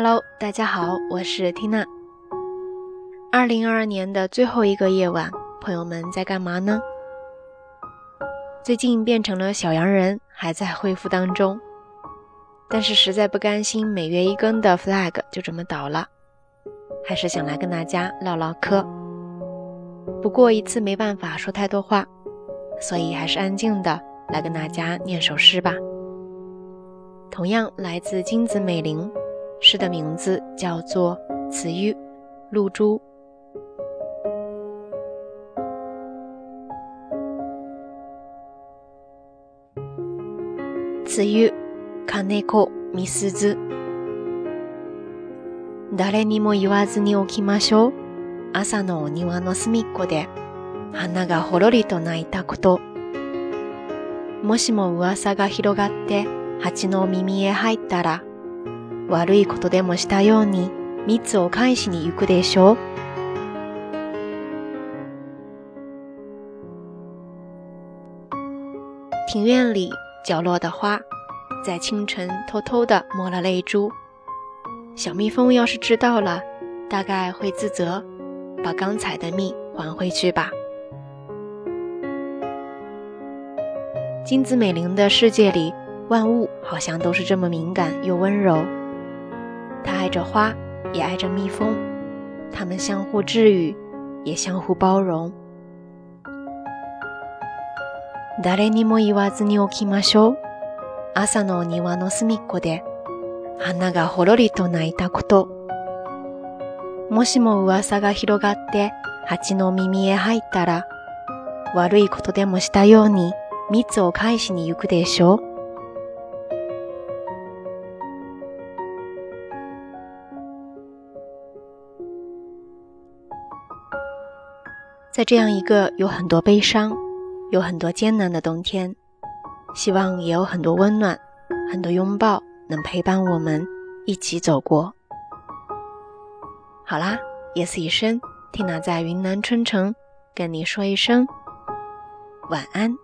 Hello，大家好，我是缇娜。二零二二年的最后一个夜晚，朋友们在干嘛呢？最近变成了小阳人，还在恢复当中。但是实在不甘心每月一更的 flag 就这么倒了，还是想来跟大家唠唠嗑。不过一次没办法说太多话，所以还是安静的来跟大家念首诗吧。同样来自金子美玲。诗的名字叫做《子欲露珠》。子ゆ、金子、みすず。誰にも言わずにおきましょう。朝のお庭の隅っこで、花がほろりと鳴いたこと。もしも噂が広がって、蜂の耳へ入ったら、悪いことでもしたように蜜を返しに行くでしょう。庭院里角落的花，在清晨偷偷地抹了泪珠。小蜜蜂要是知道了，大概会自责，把刚采的蜜还回去吧。金子美玲的世界里，万物好像都是这么敏感又温柔。它爱着花，也爱着蜜蜂，它们相互治愈，也相互包容。誰にも言わずに置きましょう。朝のお庭の隅っこで、花がほろりと泣いたこと。もしも噂が広がって蜂の耳へ入ったら、悪いことでもしたように蜜を返しに行くでしょう。在这样一个有很多悲伤、有很多艰难的冬天，希望也有很多温暖、很多拥抱，能陪伴我们一起走过。好啦，夜色已深，缇娜在云南春城跟你说一声晚安。